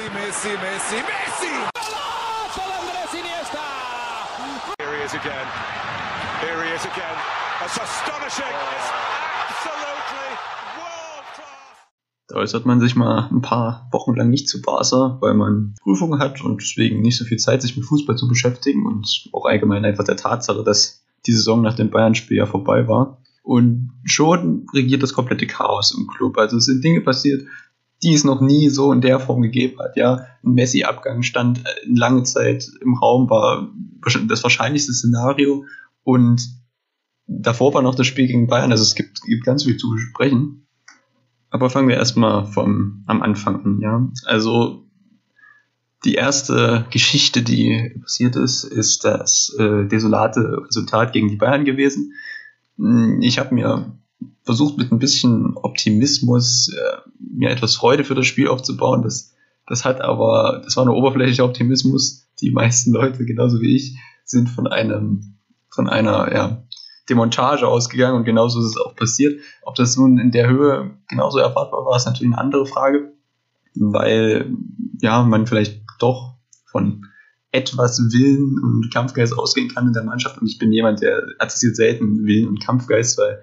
Messi, Messi, Messi, Messi! Here he is again. Here he is again. That's astonishing. It's absolutely world class. Da äußert man sich mal ein paar Wochen lang nicht zu Barca, weil man Prüfungen hat und deswegen nicht so viel Zeit, sich mit Fußball zu beschäftigen und auch allgemein einfach der Tatsache, dass die Saison nach dem Bayern-Spiel ja vorbei war. Und schon regiert das komplette Chaos im Club. Also es sind Dinge passiert, die es noch nie so in der Form gegeben hat. Ja, ein Messi-Abgang stand lange Zeit im Raum, war das wahrscheinlichste Szenario. Und davor war noch das Spiel gegen Bayern. Also es gibt, gibt ganz viel zu besprechen. Aber fangen wir erstmal vom am Anfang an. Ja, also die erste Geschichte, die passiert ist, ist das äh, desolate Resultat gegen die Bayern gewesen. Ich habe mir versucht mit ein bisschen Optimismus äh, mir etwas Freude für das Spiel aufzubauen. Das, das hat aber, das war nur oberflächlicher Optimismus. Die meisten Leute, genauso wie ich, sind von einem, von einer, ja, Demontage ausgegangen und genauso ist es auch passiert. Ob das nun in der Höhe genauso erwartbar war, ist natürlich eine andere Frage, weil ja, man vielleicht doch von etwas Willen und Kampfgeist ausgehen kann in der Mannschaft. Und ich bin jemand, der attestiert selten Willen und Kampfgeist, weil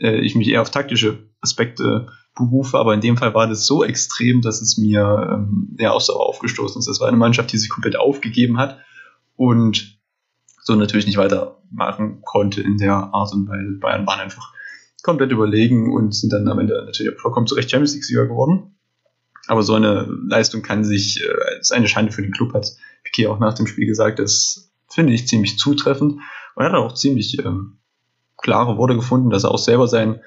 äh, ich mich eher auf taktische Aspekte berufe. Aber in dem Fall war das so extrem, dass es mir ähm, ja auch so aufgestoßen ist. Das war eine Mannschaft, die sich komplett aufgegeben hat und so natürlich nicht weitermachen konnte in der Art und Weise. Bayern waren einfach komplett überlegen und sind dann am Ende natürlich auch vollkommen zurecht Champions League-Sieger geworden. Aber so eine Leistung kann sich, äh, ist eine Schande für den Club, hat Piquet auch nach dem Spiel gesagt. Das finde ich ziemlich zutreffend und hat auch ziemlich ähm, klare Worte gefunden, dass er auch selber seinen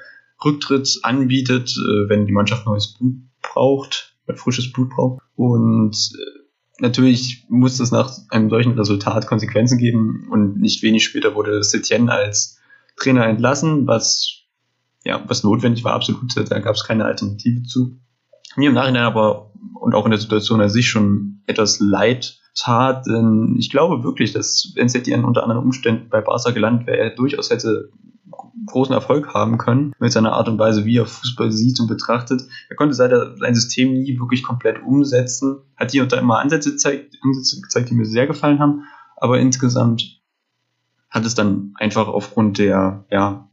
Rücktritt anbietet, äh, wenn die Mannschaft neues Blut braucht, frisches Blut braucht. Und äh, natürlich muss das nach einem solchen Resultat Konsequenzen geben und nicht wenig später wurde Setien als Trainer entlassen, was ja, was notwendig war, absolut, da gab es keine Alternative zu. Mir im Nachhinein aber und auch in der Situation an sich schon etwas leid tat, denn ich glaube wirklich, dass wenn Setien unter anderen Umständen bei Barca gelandet wäre, er durchaus hätte großen Erfolg haben können mit seiner Art und Weise, wie er Fußball sieht und betrachtet. Er konnte sein System nie wirklich komplett umsetzen, hat hier und da immer Ansätze gezeigt, Ansätze gezeigt, die mir sehr gefallen haben, aber insgesamt hat es dann einfach aufgrund der ja,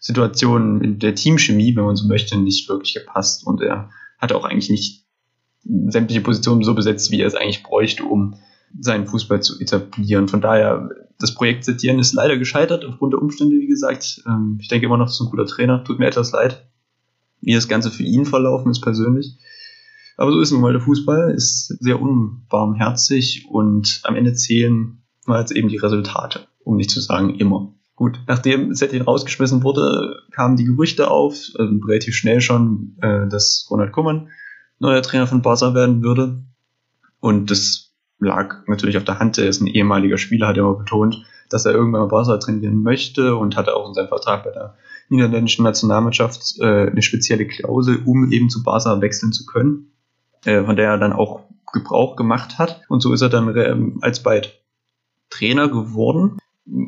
Situation der Teamchemie, wenn man so möchte, nicht wirklich gepasst und er hat auch eigentlich nicht sämtliche Positionen so besetzt, wie er es eigentlich bräuchte, um seinen Fußball zu etablieren. Von daher, das Projekt Setien ist leider gescheitert aufgrund der Umstände, wie gesagt. Ähm, ich denke immer noch, das ist ein guter Trainer. Tut mir etwas leid, wie das Ganze für ihn verlaufen ist persönlich. Aber so ist nun mal der Fußball, ist sehr unbarmherzig und am Ende zählen mal jetzt eben die Resultate, um nicht zu sagen immer. Gut, nachdem Setien rausgeschmissen wurde, kamen die Gerüchte auf, also relativ schnell schon, äh, dass Ronald Koeman neuer Trainer von Barca werden würde. Und das lag natürlich auf der Hand. Er ist ein ehemaliger Spieler, hat immer betont, dass er irgendwann mal Barca trainieren möchte und hatte auch in seinem Vertrag bei der niederländischen Nationalmannschaft äh, eine spezielle Klausel, um eben zu Barca wechseln zu können, äh, von der er dann auch Gebrauch gemacht hat. Und so ist er dann äh, alsbald Trainer geworden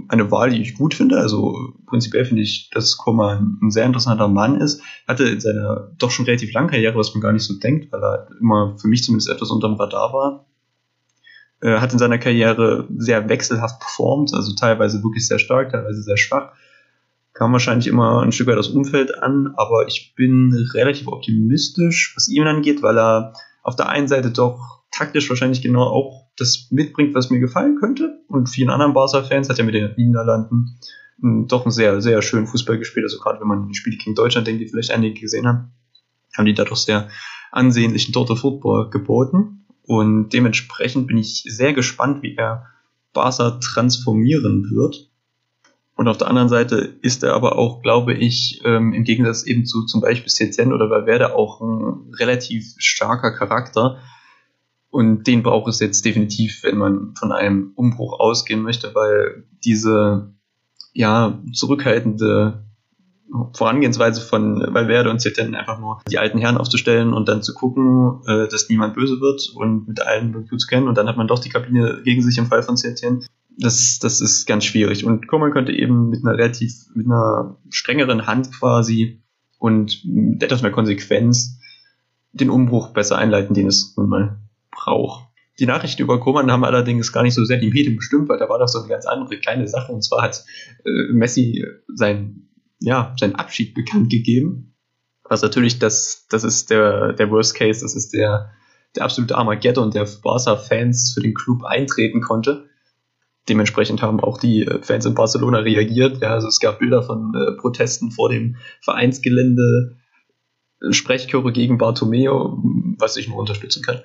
eine Wahl, die ich gut finde. Also prinzipiell finde ich, dass Koman ein sehr interessanter Mann ist. Hatte in seiner doch schon relativ langen Karriere, was man gar nicht so denkt, weil er immer für mich zumindest etwas unterm Radar war. Äh, hat in seiner Karriere sehr wechselhaft performt, also teilweise wirklich sehr stark, teilweise sehr schwach. Kam wahrscheinlich immer ein Stück weit das Umfeld an, aber ich bin relativ optimistisch, was ihn angeht, weil er auf der einen Seite doch taktisch wahrscheinlich genau auch das mitbringt, was mir gefallen könnte. Und vielen anderen Barca-Fans hat ja mit den Niederlanden doch einen sehr, sehr schönen Fußball gespielt. Also gerade wenn man die Spiele gegen Deutschland denkt, die vielleicht einige gesehen haben, haben die da doch sehr ansehnlichen Total Football geboten. Und dementsprechend bin ich sehr gespannt, wie er Barca transformieren wird. Und auf der anderen Seite ist er aber auch, glaube ich, ähm, im Gegensatz eben zu zum Beispiel Setien oder Valverde auch ein relativ starker Charakter, und den braucht es jetzt definitiv, wenn man von einem Umbruch ausgehen möchte, weil diese ja zurückhaltende Vorangehensweise von Valverde und Setien einfach nur die alten Herren aufzustellen und dann zu gucken, äh, dass niemand böse wird und mit allen gut zu kennen und dann hat man doch die Kabine gegen sich im Fall von Setien. Das, das ist ganz schwierig. Und Koman könnte eben mit einer relativ, mit einer strengeren Hand quasi und etwas mehr Konsequenz den Umbruch besser einleiten, den es nun mal Missbrauch. Die Nachrichten über Koman haben allerdings gar nicht so sehr die Medien bestimmt, weil da war doch so eine ganz andere kleine Sache. Und zwar hat äh, Messi sein, ja, seinen Abschied bekannt gegeben. Was natürlich das, das ist der, der Worst Case, das ist der, der absolute Armageddon, der Barca-Fans für den Club eintreten konnte. Dementsprechend haben auch die äh, Fans in Barcelona reagiert. Ja, also es gab Bilder von äh, Protesten vor dem Vereinsgelände, Sprechchöre gegen Bartomeo, was ich nur unterstützen kann.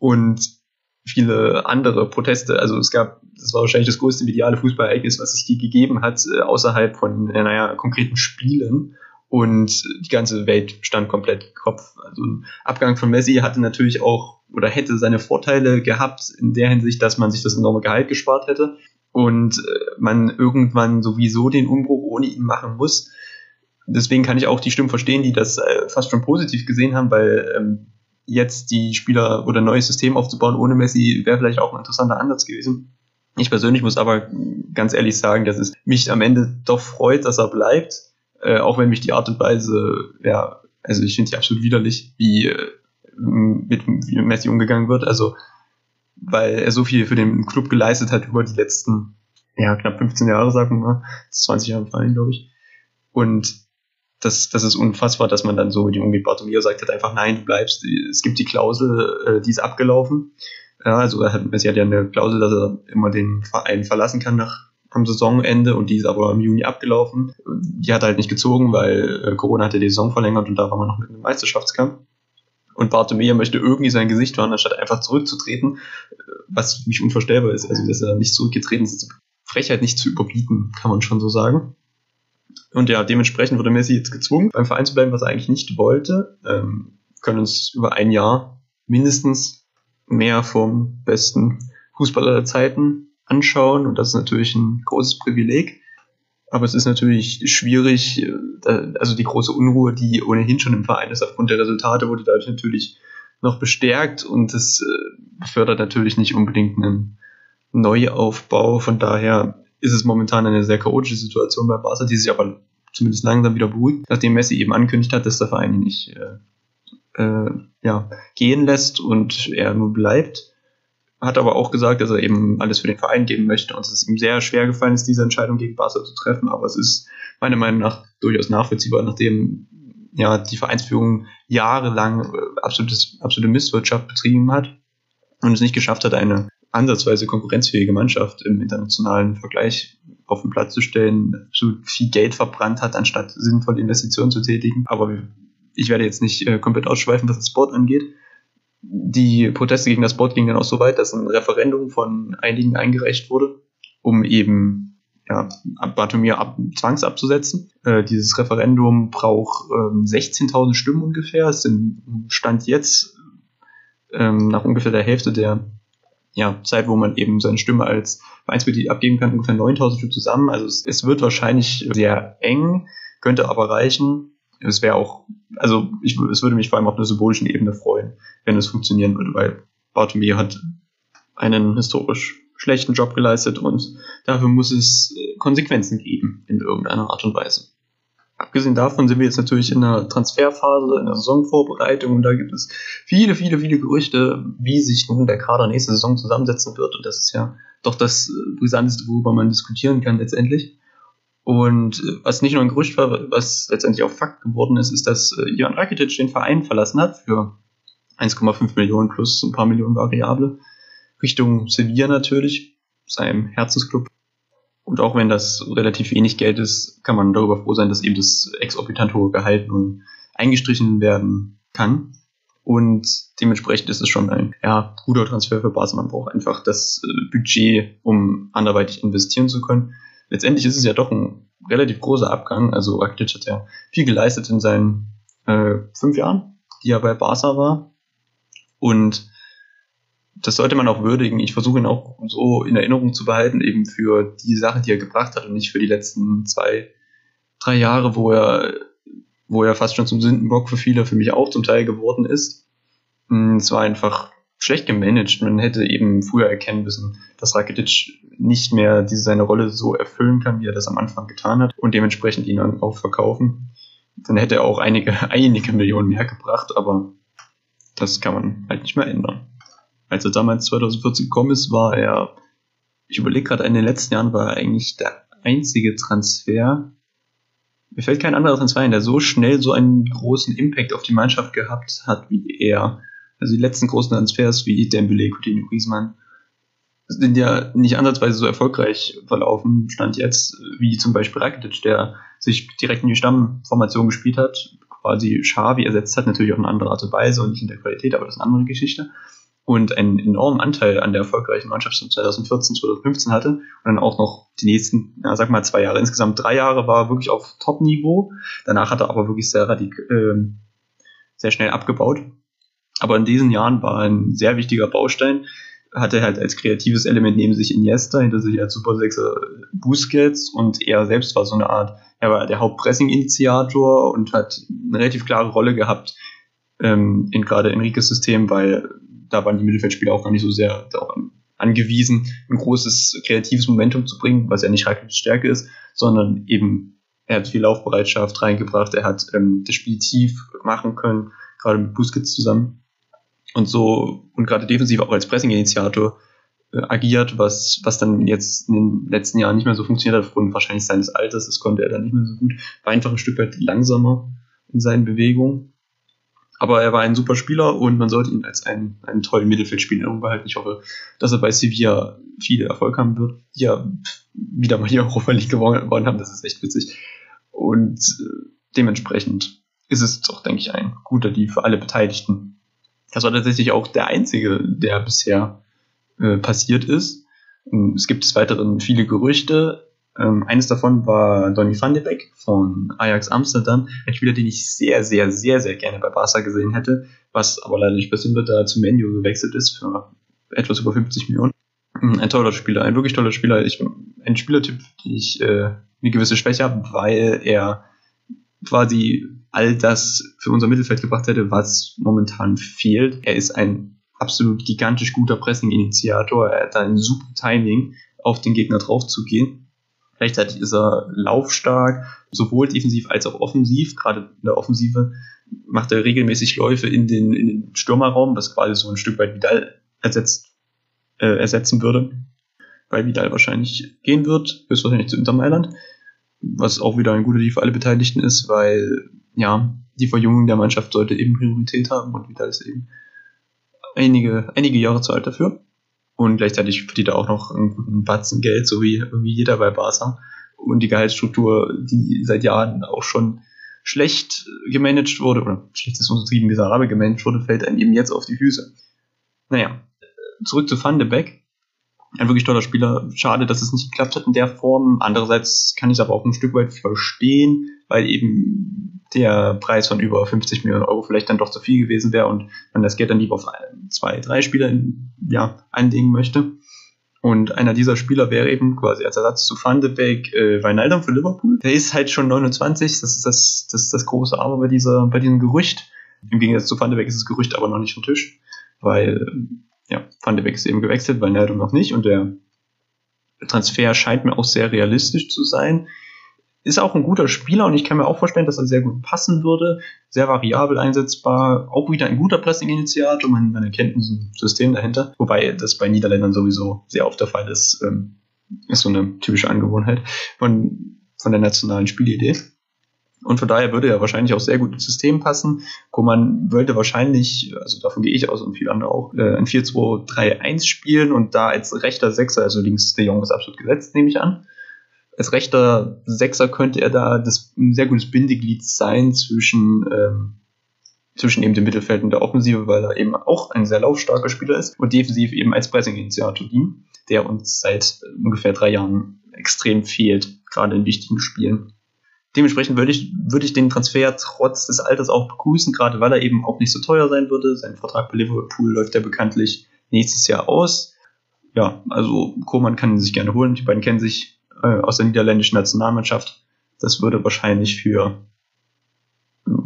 Und viele andere Proteste. Also es gab, das war wahrscheinlich das größte mediale Fußballereignis, was es je gegeben hat, äh, außerhalb von, äh, naja, konkreten Spielen. Und die ganze Welt stand komplett Kopf. Also ein Abgang von Messi hatte natürlich auch oder hätte seine Vorteile gehabt in der Hinsicht, dass man sich das enorme Gehalt gespart hätte und äh, man irgendwann sowieso den Umbruch ohne ihn machen muss. Deswegen kann ich auch die Stimmen verstehen, die das fast schon positiv gesehen haben, weil ähm, jetzt die Spieler oder ein neues System aufzubauen ohne Messi wäre vielleicht auch ein interessanter Ansatz gewesen. Ich persönlich muss aber ganz ehrlich sagen, dass es mich am Ende doch freut, dass er bleibt, äh, auch wenn mich die Art und Weise, ja, also ich finde die absolut widerlich, wie äh, mit wie Messi umgegangen wird. Also weil er so viel für den Club geleistet hat über die letzten ja, knapp 15 Jahre, sagen wir mal, 20 Jahre fallen, glaube ich. Und das, das ist unfassbar, dass man dann so ihm umgeht. Bartomeu sagt halt einfach, nein, du bleibst, es gibt die Klausel, äh, die ist abgelaufen. Ja, also er hat, sie hat ja eine Klausel, dass er immer den Verein verlassen kann nach am Saisonende und die ist aber im Juni abgelaufen. Die hat er halt nicht gezogen, weil äh, Corona hatte die Saison verlängert und da war man noch mit einem Meisterschaftskampf. Und Bartomeu möchte irgendwie sein Gesicht wahren, anstatt einfach zurückzutreten, äh, was für mich unvorstellbar ist. Also, dass er nicht zurückgetreten ist, Frechheit nicht zu überbieten, kann man schon so sagen. Und ja, dementsprechend wurde Messi jetzt gezwungen, beim Verein zu bleiben, was er eigentlich nicht wollte. Ähm, können uns über ein Jahr mindestens mehr vom besten Fußballer der Zeiten anschauen. Und das ist natürlich ein großes Privileg. Aber es ist natürlich schwierig, äh, also die große Unruhe, die ohnehin schon im Verein ist, aufgrund der Resultate, wurde dadurch natürlich noch bestärkt und das äh, fördert natürlich nicht unbedingt einen Neuaufbau. Von daher ist es momentan eine sehr chaotische Situation bei Barca, die sich aber zumindest langsam wieder beruhigt, nachdem Messi eben ankündigt hat, dass der Verein ihn nicht äh, äh, ja, gehen lässt und er nur bleibt. Hat aber auch gesagt, dass er eben alles für den Verein geben möchte und es ihm sehr schwer gefallen ist, diese Entscheidung gegen Barca zu treffen, aber es ist meiner Meinung nach durchaus nachvollziehbar, nachdem ja die Vereinsführung jahrelang äh, absolutes, absolute Misswirtschaft betrieben hat und es nicht geschafft hat, eine ansatzweise konkurrenzfähige Mannschaft im internationalen Vergleich auf den Platz zu stellen, so viel Geld verbrannt hat, anstatt sinnvolle Investitionen zu tätigen. Aber ich werde jetzt nicht äh, komplett ausschweifen, was das Sport angeht. Die Proteste gegen das Sport gingen dann auch so weit, dass ein Referendum von einigen eingereicht wurde, um eben ja, Bartomir ab, zwangsabzusetzen. Äh, dieses Referendum braucht ähm, 16.000 Stimmen ungefähr. Es sind Stand jetzt ähm, nach ungefähr der Hälfte der ja, Zeit, wo man eben seine Stimme als Vereinsmitglied abgeben kann, ungefähr 9000 Stück zusammen. Also es, es, wird wahrscheinlich sehr eng, könnte aber reichen. Es wäre auch, also ich, es würde mich vor allem auf einer symbolischen Ebene freuen, wenn es funktionieren würde, weil Bartomeu hat einen historisch schlechten Job geleistet und dafür muss es äh, Konsequenzen geben in irgendeiner Art und Weise. Abgesehen davon sind wir jetzt natürlich in der Transferphase, in der Saisonvorbereitung und da gibt es viele, viele, viele Gerüchte, wie sich nun der Kader nächste Saison zusammensetzen wird und das ist ja doch das äh, Brisanteste, worüber man diskutieren kann letztendlich. Und äh, was nicht nur ein Gerücht war, was letztendlich auch Fakt geworden ist, ist, dass äh, Ivan Rakitic den Verein verlassen hat für 1,5 Millionen plus ein paar Millionen Variable Richtung Sevilla natürlich, seinem Herzensclub und auch wenn das relativ wenig Geld ist, kann man darüber froh sein, dass eben das exorbitant hohe Gehalt nun eingestrichen werden kann. Und dementsprechend ist es schon ein ja, guter Transfer für Basel. Man braucht einfach das äh, Budget, um anderweitig investieren zu können. Letztendlich ist es ja doch ein relativ großer Abgang. Also Rakitic hat ja viel geleistet in seinen äh, fünf Jahren, die er bei Barca war. Und das sollte man auch würdigen. Ich versuche ihn auch so in Erinnerung zu behalten, eben für die Sache, die er gebracht hat und nicht für die letzten zwei, drei Jahre, wo er, wo er fast schon zum Sündenbock für viele, für mich auch zum Teil geworden ist. Hm, es war einfach schlecht gemanagt. Man hätte eben früher erkennen müssen, dass Rakitic nicht mehr diese seine Rolle so erfüllen kann, wie er das am Anfang getan hat und dementsprechend ihn dann auch verkaufen. Dann hätte er auch einige, einige Millionen mehr gebracht, aber das kann man halt nicht mehr ändern. Als er damals 2014 gekommen ist, war er, ich überlege gerade, in den letzten Jahren war er eigentlich der einzige Transfer. Mir fällt kein anderer Transfer ein, der so schnell so einen großen Impact auf die Mannschaft gehabt hat wie er. Also die letzten großen Transfers wie Dembele, Coutinho, Griezmann sind ja nicht ansatzweise so erfolgreich verlaufen, stand jetzt, wie zum Beispiel Rakitic, der sich direkt in die Stammformation gespielt hat, quasi Xavi ersetzt hat, natürlich auf eine andere Art und Weise und nicht in der Qualität, aber das ist eine andere Geschichte. Und einen enormen Anteil an der erfolgreichen Mannschaft von 2014, 2015 hatte und dann auch noch die nächsten, ja, sag mal zwei Jahre, insgesamt drei Jahre war wirklich auf Top-Niveau. Danach hat er aber wirklich sehr radik äh, sehr schnell abgebaut. Aber in diesen Jahren war ein sehr wichtiger Baustein, hatte halt als kreatives Element neben sich Iniesta, hinter sich als Super Sechser Busquets und er selbst war so eine Art, er war der Hauptpressing-Initiator und hat eine relativ klare Rolle gehabt ähm, in gerade Enriques System, weil da waren die Mittelfeldspieler auch gar nicht so sehr darauf angewiesen, ein großes kreatives Momentum zu bringen, was ja nicht Rakitic Stärke ist, sondern eben er hat viel Laufbereitschaft reingebracht, er hat ähm, das Spiel tief machen können, gerade mit Busquets zusammen und so und gerade defensiv auch als Pressing-Initiator äh, agiert, was, was dann jetzt in den letzten Jahren nicht mehr so funktioniert hat, aufgrund wahrscheinlich seines Alters, das konnte er dann nicht mehr so gut, war einfach ein Stück weit langsamer in seinen Bewegungen. Aber er war ein super Spieler und man sollte ihn als einen, einen tollen Mittelfeldspieler behalten. Ich hoffe, dass er bei Sevilla viel Erfolg haben wird. Ja, wieder mal hier Europa League gewonnen haben, das ist echt witzig. Und äh, dementsprechend ist es doch, denke ich, ein guter Deal für alle Beteiligten. Das war tatsächlich auch der einzige, der bisher äh, passiert ist. Es gibt des Weiteren viele Gerüchte. Ähm, eines davon war Donny van de Beek von Ajax Amsterdam, ein Spieler, den ich sehr, sehr, sehr, sehr gerne bei Barca gesehen hätte, was aber leider nicht passiert wird, da er zu Menu gewechselt ist für etwas über 50 Millionen. Ähm, ein toller Spieler, ein wirklich toller Spieler. Ich, ein Spielertyp, den ich äh, eine gewisse Schwäche habe, weil er quasi all das für unser Mittelfeld gebracht hätte, was momentan fehlt. Er ist ein absolut gigantisch guter Pressing-Initiator. Er hat ein super Timing, auf den Gegner draufzugehen. Gleichzeitig ist er laufstark, sowohl defensiv als auch offensiv. Gerade in der Offensive macht er regelmäßig Läufe in den, in den Stürmerraum, was quasi so ein Stück weit Vidal ersetzt, äh, ersetzen würde. Weil Vidal wahrscheinlich gehen wird, bis wahrscheinlich zu Inter Mailand was auch wieder ein guter Deal für alle Beteiligten ist, weil ja, die Verjüngung der Mannschaft sollte eben Priorität haben und Vidal ist eben einige, einige Jahre zu alt dafür. Und gleichzeitig verdient er auch noch einen guten Batzen Geld, so wie irgendwie jeder bei Barca. Und die Gehaltsstruktur, die seit Jahren auch schon schlecht gemanagt wurde, oder schlecht ist untertrieben, miserabel gemanagt wurde, fällt einem eben jetzt auf die Füße. Naja, zurück zu Van de Beek ein wirklich toller Spieler. Schade, dass es nicht geklappt hat in der Form. Andererseits kann ich es aber auch ein Stück weit verstehen, weil eben der Preis von über 50 Millionen Euro vielleicht dann doch zu viel gewesen wäre und man das Geld dann lieber auf zwei, drei Spieler ja, einlegen möchte. Und einer dieser Spieler wäre eben quasi als Ersatz zu Van de Beek äh, Wijnaldum für Liverpool. Der ist halt schon 29, das ist das, das, ist das große Aber bei, dieser, bei diesem Gerücht. Im Gegensatz zu Van de Beek ist das Gerücht aber noch nicht vom Tisch, weil ja, Van de Beek ist eben gewechselt, Neldo noch nicht und der Transfer scheint mir auch sehr realistisch zu sein. Ist auch ein guter Spieler und ich kann mir auch vorstellen, dass er sehr gut passen würde. Sehr variabel einsetzbar. Auch wieder ein guter Pressing-Initiator. Man, man erkennt ein System dahinter. Wobei das bei Niederländern sowieso sehr oft der Fall ist. Ähm, ist so eine typische Angewohnheit von, von der nationalen Spielidee. Und von daher würde er wahrscheinlich auch sehr gut ins System passen. Koman würde wahrscheinlich, also davon gehe ich aus und viele andere auch, äh, ein 4-2-3-1 spielen und da als rechter Sechser, also links der Jong ist absolut gesetzt, nehme ich an. Als rechter Sechser könnte er da das, ein sehr gutes Bindeglied sein zwischen, ähm, zwischen eben dem Mittelfeld und der Offensive, weil er eben auch ein sehr laufstarker Spieler ist und defensiv eben als Pressing-Initiator dient, der uns seit ungefähr drei Jahren extrem fehlt, gerade in wichtigen Spielen. Dementsprechend würde ich, würde ich den Transfer trotz des Alters auch begrüßen, gerade weil er eben auch nicht so teuer sein würde. Sein Vertrag bei Liverpool läuft ja bekanntlich nächstes Jahr aus. Ja, also Koman kann ihn sich gerne holen. Die beiden kennen sich äh, aus der niederländischen Nationalmannschaft. Das würde wahrscheinlich für,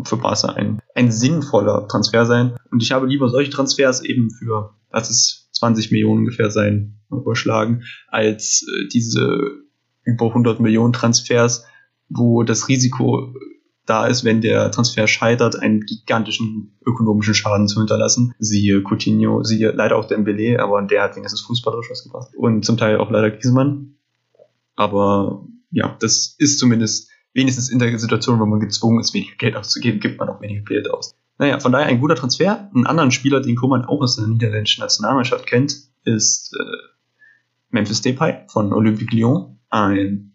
für Barca ein, ein sinnvoller Transfer sein. Und ich habe lieber solche Transfers eben für, lass es 20 Millionen ungefähr sein, überschlagen, als äh, diese über 100 Millionen Transfers, wo das Risiko da ist, wenn der Transfer scheitert, einen gigantischen ökonomischen Schaden zu hinterlassen. Siehe Coutinho, siehe leider auch Dembele, aber der hat wenigstens fußballerisch was gebracht. Und zum Teil auch leider Griezmann. Aber ja, das ist zumindest wenigstens in der Situation, wo man gezwungen ist, weniger Geld auszugeben, gibt man auch weniger Geld aus. Naja, von daher ein guter Transfer. Einen anderen Spieler, den Koman auch aus der niederländischen Nationalmannschaft kennt, ist äh, Memphis Depay von Olympique Lyon. Ein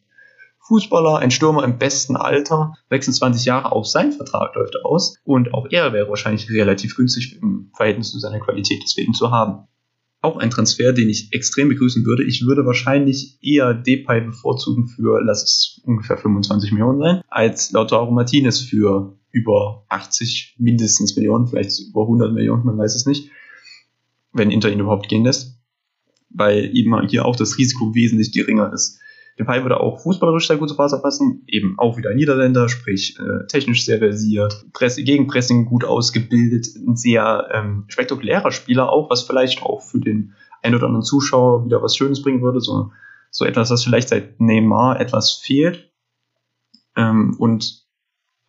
Fußballer, ein Stürmer im besten Alter, 26 Jahre, auch sein Vertrag läuft aus und auch er wäre wahrscheinlich relativ günstig im Verhältnis zu seiner Qualität deswegen zu haben. Auch ein Transfer, den ich extrem begrüßen würde. Ich würde wahrscheinlich eher Depay bevorzugen für, lass es ungefähr 25 Millionen sein, als Lautaro Martinez für über 80 mindestens Millionen, vielleicht über 100 Millionen, man weiß es nicht, wenn Inter ihn überhaupt gehen lässt, weil eben hier auch das Risiko wesentlich geringer ist. Depay würde auch fußballerisch sehr gut zu Barca passen, eben auch wieder Niederländer, sprich äh, technisch sehr versiert, Press Gegenpressing gut ausgebildet, ein sehr ähm, spektakulärer Spieler auch, was vielleicht auch für den ein oder anderen Zuschauer wieder was Schönes bringen würde, so, so etwas, was vielleicht seit Neymar etwas fehlt. Ähm, und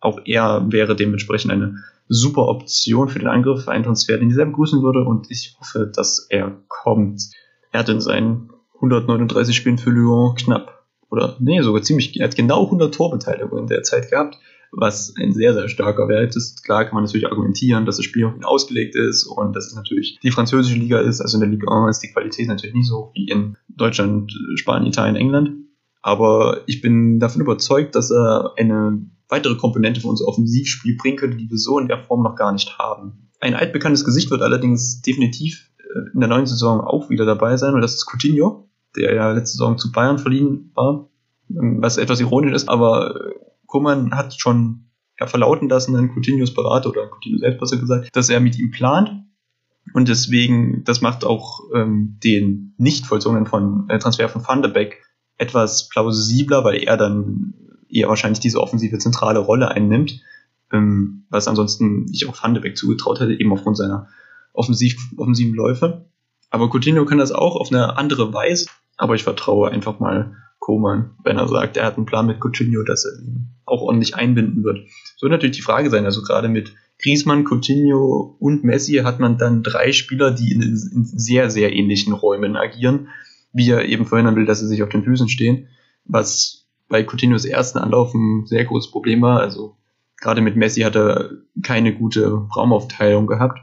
auch er wäre dementsprechend eine super Option für den Angriff, ein Transfer, den ich sehr begrüßen würde und ich hoffe, dass er kommt. Er hat in seinen 139 Spielen für Lyon knapp oder nee, sogar ziemlich, er hat genau 100 Torbeteiligungen in der Zeit gehabt, was ein sehr, sehr starker Wert ist. Klar kann man natürlich argumentieren, dass das Spiel auf ihn ausgelegt ist und dass es natürlich die französische Liga ist, also in der Liga 1 ist die Qualität natürlich nicht so wie in Deutschland, Spanien, Italien, England. Aber ich bin davon überzeugt, dass er eine weitere Komponente für unser Offensivspiel bringen könnte, die wir so in der Form noch gar nicht haben. Ein altbekanntes Gesicht wird allerdings definitiv äh, in der neuen Saison auch wieder dabei sein, und das ist Coutinho der ja letzte Saison zu Bayern verliehen war, was etwas ironisch ist, aber Kummern hat schon ja, verlauten lassen an Coutinhos Berater oder Coutinho selbst besser gesagt, dass er mit ihm plant und deswegen, das macht auch ähm, den nicht vollzogenen von, äh, Transfer von Van der Beek etwas plausibler, weil er dann eher wahrscheinlich diese offensive zentrale Rolle einnimmt, ähm, was ansonsten ich auch Van der Beek zugetraut hätte, eben aufgrund seiner offensiv, offensiven Läufe. Aber Coutinho kann das auch auf eine andere Weise. Aber ich vertraue einfach mal Koman, wenn er sagt, er hat einen Plan mit Coutinho, dass er ihn auch ordentlich einbinden wird. So wird natürlich die Frage sein, also gerade mit Griezmann, Coutinho und Messi hat man dann drei Spieler, die in, in sehr, sehr ähnlichen Räumen agieren, wie er eben verhindern will, dass sie sich auf den Füßen stehen, was bei Coutinhos ersten Anlauf ein sehr großes Problem war. Also gerade mit Messi hat er keine gute Raumaufteilung gehabt.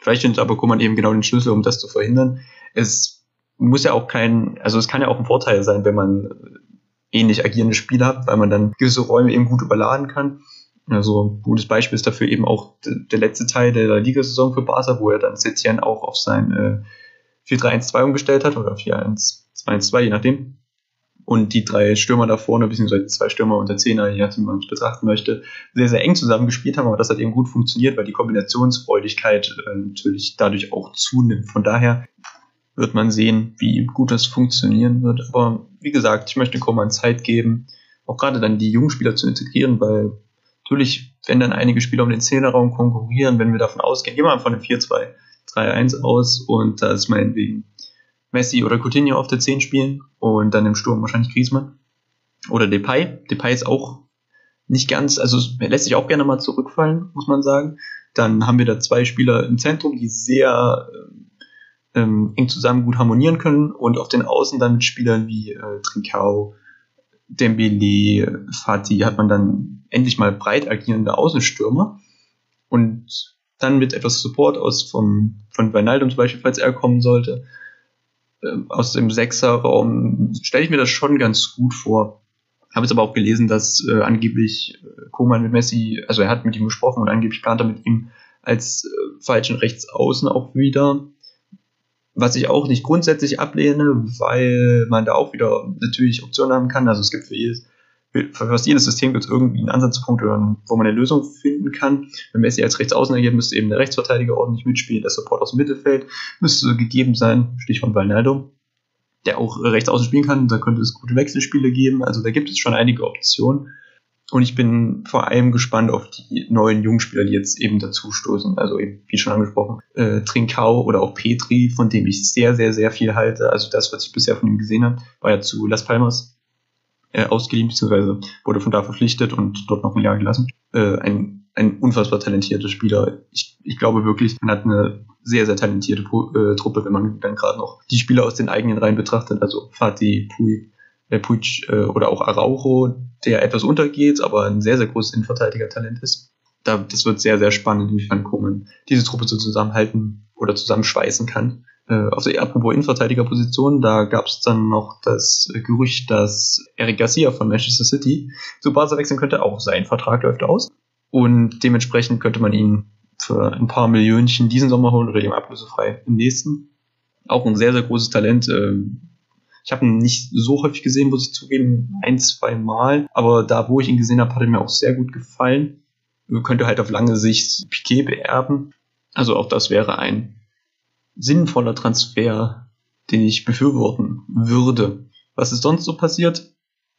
Vielleicht findet aber Koman eben genau den Schlüssel, um das zu verhindern. Es muss ja auch kein, also es kann ja auch ein Vorteil sein, wenn man ähnlich agierende Spieler hat, weil man dann gewisse Räume eben gut überladen kann. Also ein gutes Beispiel ist dafür eben auch der letzte Teil der Ligasaison für Barca, wo er dann Setien auch auf sein äh, 4-3-1-2 umgestellt hat oder 4-1-2-1-2, je nachdem. Und die drei Stürmer da vorne, beziehungsweise zwei Stürmer und der Zehner, je nachdem, wie man es betrachten möchte, sehr, sehr eng zusammen gespielt haben, aber das hat eben gut funktioniert, weil die Kombinationsfreudigkeit äh, natürlich dadurch auch zunimmt. Von daher wird man sehen, wie gut das funktionieren wird. Aber wie gesagt, ich möchte Koman Zeit geben, auch gerade dann die jungen Spieler zu integrieren, weil natürlich, wenn dann einige Spieler um den Zehnerraum konkurrieren, wenn wir davon ausgehen, gehen wir mal von dem 4-2-3-1 aus und da ist meinetwegen Messi oder Coutinho auf der 10 spielen und dann im Sturm wahrscheinlich Griezmann oder Depay. Depay ist auch nicht ganz, also lässt sich auch gerne mal zurückfallen, muss man sagen. Dann haben wir da zwei Spieler im Zentrum, die sehr ähm, eng zusammen gut harmonieren können und auf den Außen dann mit Spielern wie äh, Trincao, Dembele, Fatih hat man dann endlich mal breit agierende Außenstürmer und dann mit etwas Support aus vom, von Wijnaldum zum Beispiel, falls er kommen sollte, äh, aus dem Sechserraum stelle ich mir das schon ganz gut vor. Habe jetzt aber auch gelesen, dass äh, angeblich äh, Koman mit Messi, also er hat mit ihm gesprochen und angeblich plant er mit ihm als äh, falschen Rechtsaußen auch wieder was ich auch nicht grundsätzlich ablehne, weil man da auch wieder natürlich Optionen haben kann. Also es gibt für jedes, für fast jedes System gibt es irgendwie einen Ansatzpunkt, wo man eine Lösung finden kann. Wenn Messi als Rechtsaußen agiert, müsste eben der Rechtsverteidiger ordentlich mitspielen, der Support aus dem Mittelfeld müsste gegeben sein, Stichwort Wijnaldum, der auch rechtsaußen spielen kann. Da könnte es gute Wechselspiele geben. Also da gibt es schon einige Optionen. Und ich bin vor allem gespannt auf die neuen Jungspieler, die jetzt eben dazu stoßen. Also eben, wie schon angesprochen, äh, Trincao oder auch Petri, von dem ich sehr, sehr, sehr viel halte. Also das, was ich bisher von ihm gesehen habe, war ja zu Las Palmas. äh, ausgeliehen, beziehungsweise wurde von da verpflichtet und dort noch ein Jahr gelassen. Äh, ein, ein unfassbar talentierter Spieler. Ich, ich glaube wirklich, man hat eine sehr, sehr talentierte äh, Truppe, wenn man dann gerade noch die Spieler aus den eigenen Reihen betrachtet, also Fatih, Pui, äh, Puig äh, oder auch Araujo, der etwas untergeht, aber ein sehr, sehr großes Innenverteidiger-Talent ist. Da, das wird sehr, sehr spannend, inwiefern Koman diese Truppe so zusammenhalten oder zusammenschweißen kann. Äh, auf der apropos Innenverteidigerposition, da gab es dann noch das Gerücht, dass Eric Garcia von Manchester City zu Barca wechseln könnte. Auch sein Vertrag läuft aus. Und dementsprechend könnte man ihn für ein paar Millionchen diesen Sommer holen oder ihm ablösefrei im nächsten. Auch ein sehr, sehr großes Talent. Ähm, ich habe ihn nicht so häufig gesehen, muss ich zugeben, ein, zwei Mal. Aber da, wo ich ihn gesehen habe, hat er mir auch sehr gut gefallen. Könnte halt auf lange Sicht Piquet beerben. Also auch das wäre ein sinnvoller Transfer, den ich befürworten würde. Was ist sonst so passiert?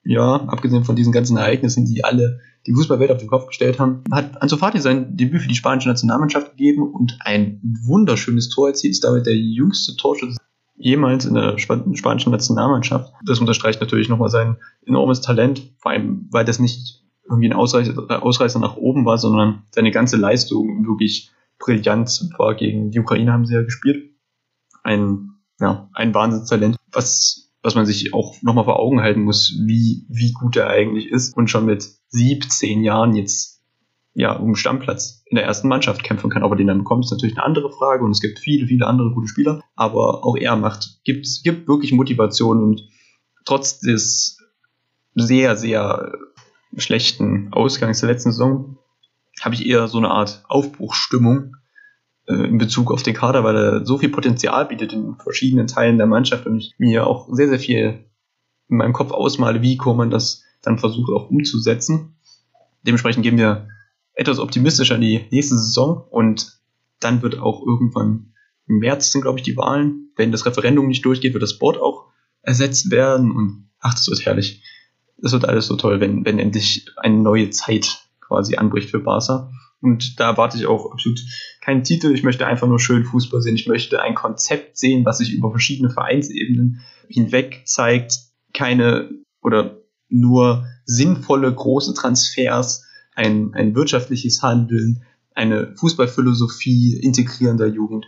Ja, abgesehen von diesen ganzen Ereignissen, die alle die Fußballwelt auf den Kopf gestellt haben, hat Ansu Fati sein Debüt für die spanische Nationalmannschaft gegeben und ein wunderschönes Tor erzielt, ist damit der jüngste Torschütze jemals in der spanischen Nationalmannschaft. Das unterstreicht natürlich nochmal sein enormes Talent, vor allem, weil das nicht irgendwie ein Ausreißer, nach oben war, sondern seine ganze Leistung wirklich brillant war. Gegen die Ukraine haben sie ja gespielt. Ein, ja, ein Wahnsinnstalent, was, was man sich auch nochmal vor Augen halten muss, wie, wie gut er eigentlich ist und schon mit 17 Jahren jetzt ja, um Stammplatz in der ersten Mannschaft kämpfen kann. Ob er den dann bekommt, ist natürlich eine andere Frage und es gibt viele, viele andere gute Spieler. Aber auch er macht, gibt, gibt wirklich Motivation und trotz des sehr, sehr schlechten Ausgangs der letzten Saison habe ich eher so eine Art Aufbruchsstimmung äh, in Bezug auf den Kader, weil er so viel Potenzial bietet in verschiedenen Teilen der Mannschaft und ich mir auch sehr, sehr viel in meinem Kopf ausmale, wie man das dann versucht auch umzusetzen. Dementsprechend geben wir etwas optimistischer in die nächste Saison und dann wird auch irgendwann im März sind, glaube ich, die Wahlen. Wenn das Referendum nicht durchgeht, wird das Board auch ersetzt werden und ach, das wird herrlich. Das wird alles so toll, wenn, wenn endlich eine neue Zeit quasi anbricht für Barca. Und da erwarte ich auch absolut keinen Titel. Ich möchte einfach nur schön Fußball sehen. Ich möchte ein Konzept sehen, was sich über verschiedene Vereinsebenen hinweg zeigt. Keine oder nur sinnvolle große Transfers, ein, ein wirtschaftliches Handeln, eine Fußballphilosophie integrierender Jugend.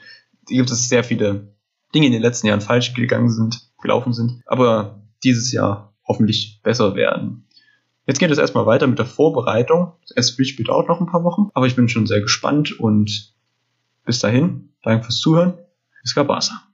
Da gibt es sehr viele Dinge in den letzten Jahren falsch gegangen sind, gelaufen sind, aber dieses Jahr hoffentlich besser werden. Jetzt geht es erstmal weiter mit der Vorbereitung. Das Spiel spielt auch noch ein paar Wochen, aber ich bin schon sehr gespannt und bis dahin, danke fürs Zuhören. Es gab Wasser.